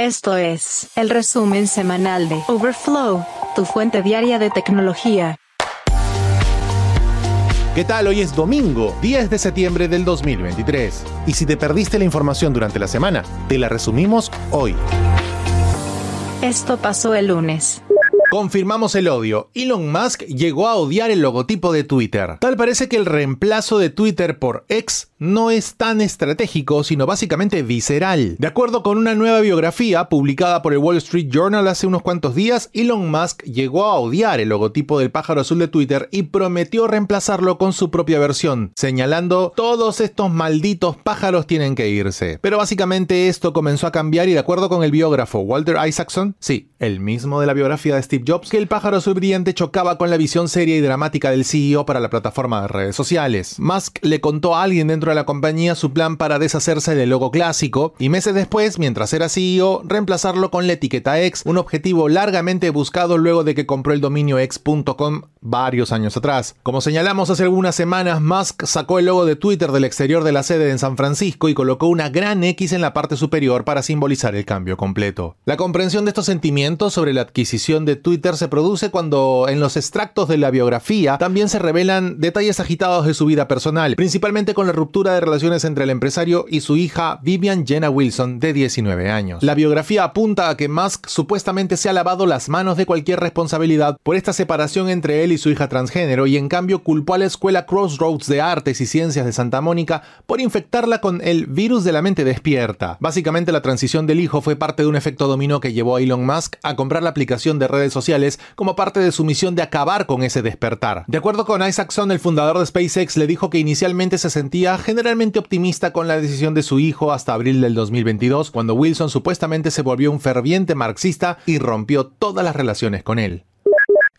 Esto es el resumen semanal de Overflow, tu fuente diaria de tecnología. ¿Qué tal? Hoy es domingo, 10 de septiembre del 2023. Y si te perdiste la información durante la semana, te la resumimos hoy. Esto pasó el lunes. Confirmamos el odio. Elon Musk llegó a odiar el logotipo de Twitter. Tal parece que el reemplazo de Twitter por X no es tan estratégico, sino básicamente visceral. De acuerdo con una nueva biografía publicada por el Wall Street Journal hace unos cuantos días, Elon Musk llegó a odiar el logotipo del pájaro azul de Twitter y prometió reemplazarlo con su propia versión, señalando todos estos malditos pájaros tienen que irse. Pero básicamente esto comenzó a cambiar y de acuerdo con el biógrafo Walter Isaacson, sí, el mismo de la biografía de Steve Jobs que el pájaro azul brillante chocaba con la visión seria y dramática del CEO para la plataforma de redes sociales. Musk le contó a alguien dentro de la compañía su plan para deshacerse del logo clásico y meses después, mientras era CEO, reemplazarlo con la etiqueta X, un objetivo largamente buscado luego de que compró el dominio X.com varios años atrás. Como señalamos hace algunas semanas, Musk sacó el logo de Twitter del exterior de la sede en San Francisco y colocó una gran X en la parte superior para simbolizar el cambio completo. La comprensión de estos sentimientos sobre la adquisición de Twitter se produce cuando en los extractos de la biografía también se revelan detalles agitados de su vida personal, principalmente con la ruptura de relaciones entre el empresario y su hija Vivian Jenna Wilson de 19 años. La biografía apunta a que Musk supuestamente se ha lavado las manos de cualquier responsabilidad por esta separación entre él y su hija transgénero y en cambio culpó a la escuela Crossroads de Artes y Ciencias de Santa Mónica por infectarla con el virus de la mente despierta. Básicamente la transición del hijo fue parte de un efecto dominó que llevó a Elon Musk a comprar la aplicación de redes sociales como parte de su misión de acabar con ese despertar. De acuerdo con Isaacson, el fundador de SpaceX le dijo que inicialmente se sentía generalmente optimista con la decisión de su hijo hasta abril del 2022, cuando Wilson supuestamente se volvió un ferviente marxista y rompió todas las relaciones con él.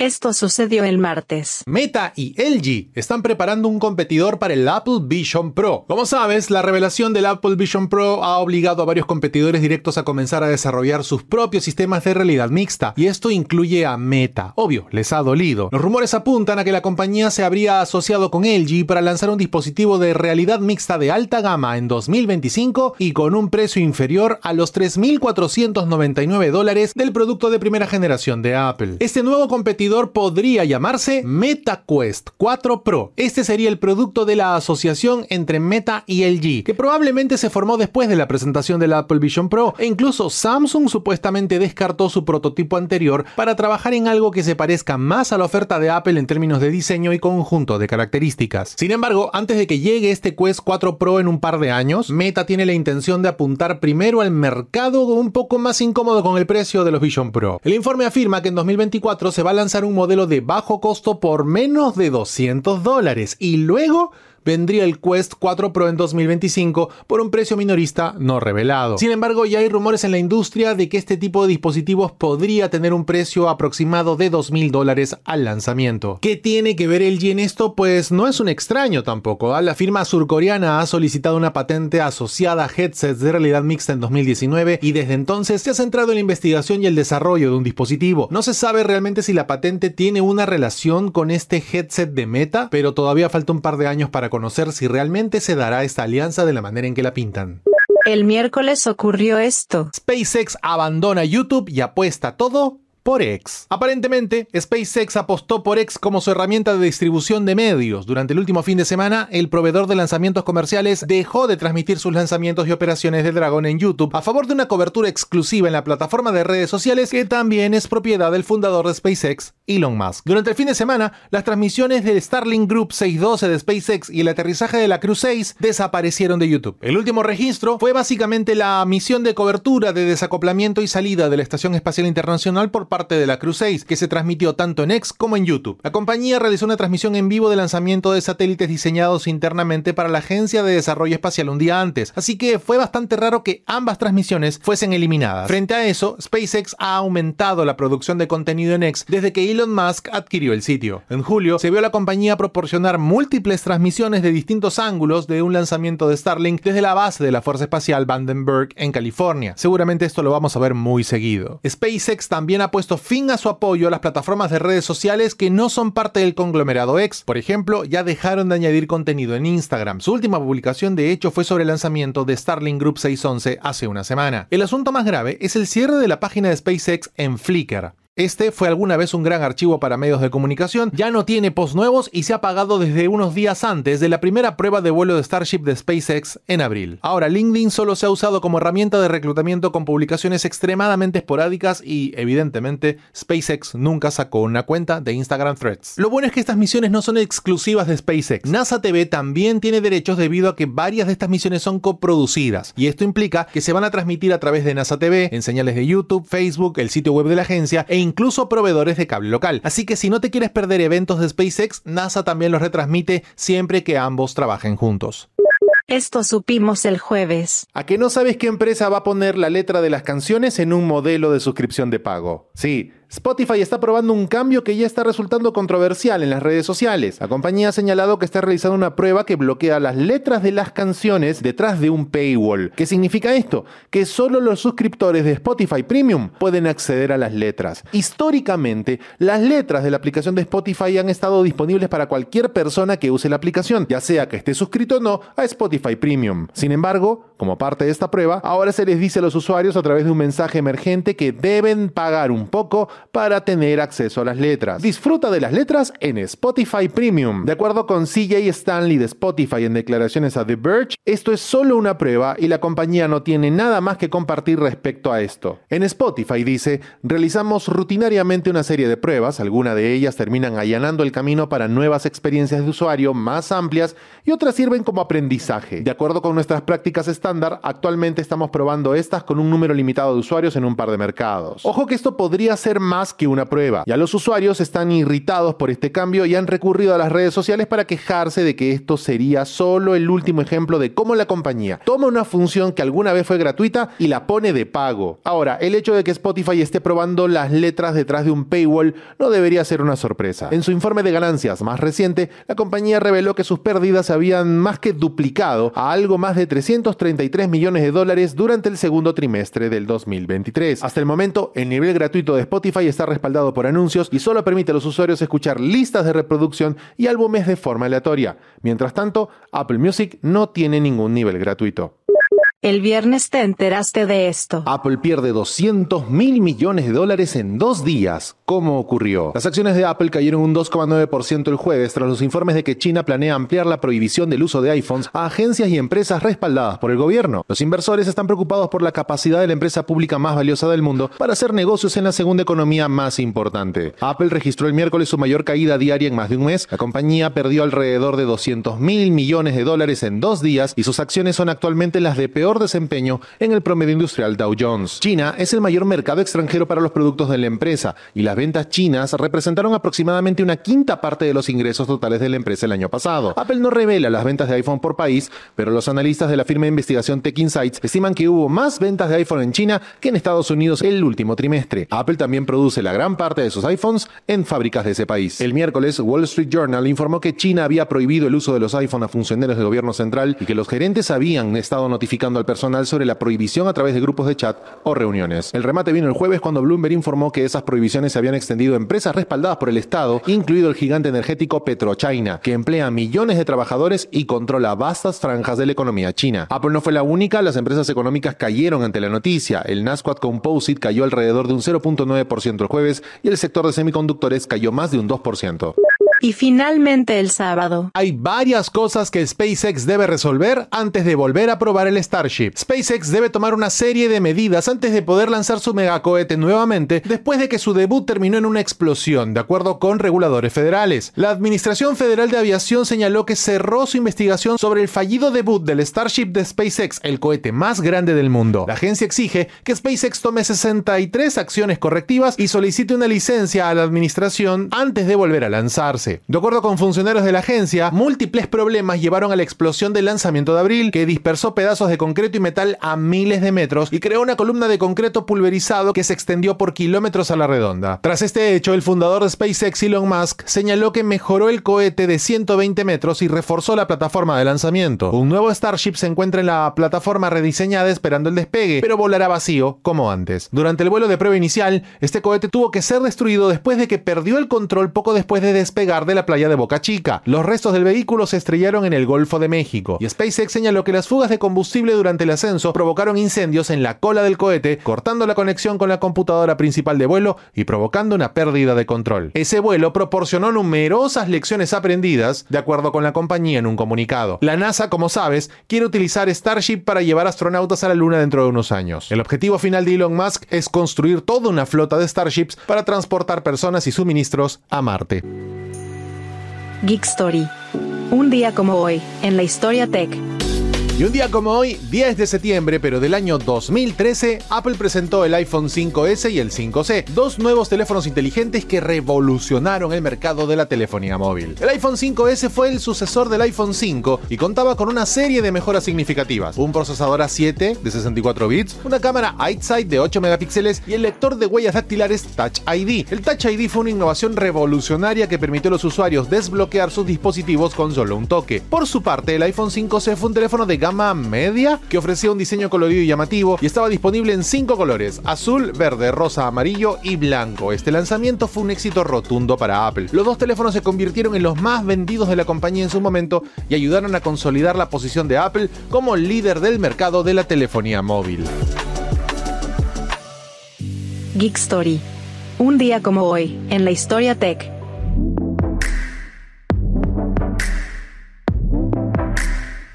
Esto sucedió el martes. Meta y LG están preparando un competidor para el Apple Vision Pro. Como sabes, la revelación del Apple Vision Pro ha obligado a varios competidores directos a comenzar a desarrollar sus propios sistemas de realidad mixta, y esto incluye a Meta. Obvio, les ha dolido. Los rumores apuntan a que la compañía se habría asociado con LG para lanzar un dispositivo de realidad mixta de alta gama en 2025 y con un precio inferior a los 3.499 dólares del producto de primera generación de Apple. Este nuevo competidor podría llamarse MetaQuest 4 Pro. Este sería el producto de la asociación entre Meta y LG, que probablemente se formó después de la presentación del Apple Vision Pro, e incluso Samsung supuestamente descartó su prototipo anterior para trabajar en algo que se parezca más a la oferta de Apple en términos de diseño y conjunto de características. Sin embargo, antes de que llegue este Quest 4 Pro en un par de años, Meta tiene la intención de apuntar primero al mercado un poco más incómodo con el precio de los Vision Pro. El informe afirma que en 2024 se va a lanzar un modelo de bajo costo por menos de 200 dólares y luego vendría el Quest 4 Pro en 2025 por un precio minorista no revelado. Sin embargo, ya hay rumores en la industria de que este tipo de dispositivos podría tener un precio aproximado de 2.000 dólares al lanzamiento. ¿Qué tiene que ver LG en esto? Pues no es un extraño tampoco. ¿ah? La firma surcoreana ha solicitado una patente asociada a headsets de realidad mixta en 2019 y desde entonces se ha centrado en la investigación y el desarrollo de un dispositivo. No se sabe realmente si la patente tiene una relación con este headset de Meta, pero todavía falta un par de años para conocer si realmente se dará esta alianza de la manera en que la pintan. El miércoles ocurrió esto. SpaceX abandona YouTube y apuesta todo por X. Aparentemente, SpaceX apostó por X como su herramienta de distribución de medios. Durante el último fin de semana, el proveedor de lanzamientos comerciales dejó de transmitir sus lanzamientos y operaciones de Dragon en YouTube a favor de una cobertura exclusiva en la plataforma de redes sociales que también es propiedad del fundador de SpaceX, Elon Musk. Durante el fin de semana, las transmisiones del Starlink Group 612 de SpaceX y el aterrizaje de la Crew 6 desaparecieron de YouTube. El último registro fue básicamente la misión de cobertura de desacoplamiento y salida de la Estación Espacial Internacional por parte de la Crew 6, que se transmitió tanto en X como en YouTube. La compañía realizó una transmisión en vivo de lanzamiento de satélites diseñados internamente para la Agencia de Desarrollo Espacial un día antes, así que fue bastante raro que ambas transmisiones fuesen eliminadas. Frente a eso, SpaceX ha aumentado la producción de contenido en X desde que Elon Musk adquirió el sitio. En julio, se vio a la compañía proporcionar múltiples transmisiones de distintos ángulos de un lanzamiento de Starlink desde la base de la Fuerza Espacial Vandenberg en California. Seguramente esto lo vamos a ver muy seguido. SpaceX también ha puesto puesto fin a su apoyo a las plataformas de redes sociales que no son parte del conglomerado X. Por ejemplo, ya dejaron de añadir contenido en Instagram. Su última publicación, de hecho, fue sobre el lanzamiento de Starlink Group 611 hace una semana. El asunto más grave es el cierre de la página de SpaceX en Flickr. Este fue alguna vez un gran archivo para medios de comunicación, ya no tiene posts nuevos y se ha apagado desde unos días antes de la primera prueba de vuelo de Starship de SpaceX en abril. Ahora, LinkedIn solo se ha usado como herramienta de reclutamiento con publicaciones extremadamente esporádicas y, evidentemente, SpaceX nunca sacó una cuenta de Instagram Threads. Lo bueno es que estas misiones no son exclusivas de SpaceX. NASA TV también tiene derechos debido a que varias de estas misiones son coproducidas, y esto implica que se van a transmitir a través de NASA TV, en señales de YouTube, Facebook, el sitio web de la agencia e incluso proveedores de cable local. Así que si no te quieres perder eventos de SpaceX, NASA también los retransmite siempre que ambos trabajen juntos. Esto supimos el jueves. ¿A que no sabes qué empresa va a poner la letra de las canciones en un modelo de suscripción de pago? Sí, Spotify está probando un cambio que ya está resultando controversial en las redes sociales. La compañía ha señalado que está realizando una prueba que bloquea las letras de las canciones detrás de un paywall. ¿Qué significa esto? Que solo los suscriptores de Spotify Premium pueden acceder a las letras. Históricamente, las letras de la aplicación de Spotify han estado disponibles para cualquier persona que use la aplicación, ya sea que esté suscrito o no a Spotify Premium. Sin embargo, como parte de esta prueba, ahora se les dice a los usuarios a través de un mensaje emergente que deben pagar un poco para tener acceso a las letras. Disfruta de las letras en Spotify Premium. De acuerdo con CJ Stanley de Spotify en declaraciones a The Verge, esto es solo una prueba y la compañía no tiene nada más que compartir respecto a esto. En Spotify dice, realizamos rutinariamente una serie de pruebas, algunas de ellas terminan allanando el camino para nuevas experiencias de usuario más amplias y otras sirven como aprendizaje. De acuerdo con nuestras prácticas estándar, actualmente estamos probando estas con un número limitado de usuarios en un par de mercados. Ojo que esto podría ser más que una prueba. Ya los usuarios están irritados por este cambio y han recurrido a las redes sociales para quejarse de que esto sería solo el último ejemplo de cómo la compañía toma una función que alguna vez fue gratuita y la pone de pago. Ahora, el hecho de que Spotify esté probando las letras detrás de un paywall no debería ser una sorpresa. En su informe de ganancias más reciente, la compañía reveló que sus pérdidas se habían más que duplicado a algo más de 333 millones de dólares durante el segundo trimestre del 2023. Hasta el momento, el nivel gratuito de Spotify está respaldado por anuncios y solo permite a los usuarios escuchar listas de reproducción y álbumes de forma aleatoria. Mientras tanto, Apple Music no tiene ningún nivel gratuito. El viernes te enteraste de esto. Apple pierde 200 mil millones de dólares en dos días. ¿Cómo ocurrió? Las acciones de Apple cayeron un 2,9% el jueves tras los informes de que China planea ampliar la prohibición del uso de iPhones a agencias y empresas respaldadas por el gobierno. Los inversores están preocupados por la capacidad de la empresa pública más valiosa del mundo para hacer negocios en la segunda economía más importante. Apple registró el miércoles su mayor caída diaria en más de un mes. La compañía perdió alrededor de 200 mil millones de dólares en dos días y sus acciones son actualmente las de peor desempeño en el promedio industrial Dow Jones. China es el mayor mercado extranjero para los productos de la empresa y las ventas chinas representaron aproximadamente una quinta parte de los ingresos totales de la empresa el año pasado. Apple no revela las ventas de iPhone por país, pero los analistas de la firma de investigación Tech Insights estiman que hubo más ventas de iPhone en China que en Estados Unidos el último trimestre. Apple también produce la gran parte de sus iPhones en fábricas de ese país. El miércoles, Wall Street Journal informó que China había prohibido el uso de los iPhone a funcionarios del gobierno central y que los gerentes habían estado notificando al personal sobre la prohibición a través de grupos de chat o reuniones. El remate vino el jueves cuando Bloomberg informó que esas prohibiciones se habían extendido a empresas respaldadas por el Estado, incluido el gigante energético PetroChina, que emplea millones de trabajadores y controla vastas franjas de la economía china. Apple no fue la única, las empresas económicas cayeron ante la noticia. El Nasdaq Composite cayó alrededor de un 0.9% el jueves y el sector de semiconductores cayó más de un 2%. Y finalmente el sábado. Hay varias cosas que SpaceX debe resolver antes de volver a probar el Starship. SpaceX debe tomar una serie de medidas antes de poder lanzar su megacohete nuevamente después de que su debut terminó en una explosión, de acuerdo con reguladores federales. La Administración Federal de Aviación señaló que cerró su investigación sobre el fallido debut del Starship de SpaceX, el cohete más grande del mundo. La agencia exige que SpaceX tome 63 acciones correctivas y solicite una licencia a la administración antes de volver a lanzarse. 5C. De acuerdo con funcionarios de la agencia, múltiples problemas llevaron a la explosión del lanzamiento de abril, que dispersó pedazos de concreto y metal a miles de metros y creó una columna de concreto pulverizado que se extendió por kilómetros a la redonda. Tras este hecho, el fundador de SpaceX, Elon Musk, señaló que mejoró el cohete de 120 metros y reforzó la plataforma de lanzamiento. Un nuevo Starship se encuentra en la plataforma rediseñada esperando el despegue, pero volará vacío como antes. Durante el vuelo de prueba inicial, este cohete tuvo que ser destruido después de que perdió el control poco después de despegar de la playa de Boca Chica. Los restos del vehículo se estrellaron en el Golfo de México y SpaceX señaló que las fugas de combustible durante el ascenso provocaron incendios en la cola del cohete, cortando la conexión con la computadora principal de vuelo y provocando una pérdida de control. Ese vuelo proporcionó numerosas lecciones aprendidas, de acuerdo con la compañía en un comunicado. La NASA, como sabes, quiere utilizar Starship para llevar astronautas a la Luna dentro de unos años. El objetivo final de Elon Musk es construir toda una flota de Starships para transportar personas y suministros a Marte. Geek Story. Un día como hoy, en la historia tech. Y un día como hoy, 10 de septiembre, pero del año 2013, Apple presentó el iPhone 5S y el 5C, dos nuevos teléfonos inteligentes que revolucionaron el mercado de la telefonía móvil. El iPhone 5S fue el sucesor del iPhone 5 y contaba con una serie de mejoras significativas, un procesador A7 de 64 bits, una cámara iSight de 8 megapíxeles y el lector de huellas dactilares Touch ID. El Touch ID fue una innovación revolucionaria que permitió a los usuarios desbloquear sus dispositivos con solo un toque. Por su parte, el iPhone 5C fue un teléfono de media que ofrecía un diseño colorido y llamativo y estaba disponible en cinco colores: azul, verde, rosa, amarillo y blanco. Este lanzamiento fue un éxito rotundo para Apple. Los dos teléfonos se convirtieron en los más vendidos de la compañía en su momento y ayudaron a consolidar la posición de Apple como líder del mercado de la telefonía móvil. Geek Story. Un día como hoy, en la historia tech.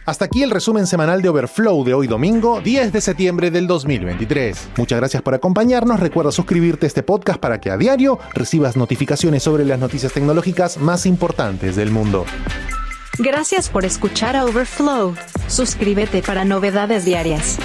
Hasta aquí el resumen semanal de Overflow de hoy domingo, 10 de septiembre del 2023. Muchas gracias por acompañarnos. Recuerda suscribirte a este podcast para que a diario recibas notificaciones sobre las noticias tecnológicas más importantes del mundo. Gracias por escuchar a Overflow. Suscríbete para novedades diarias.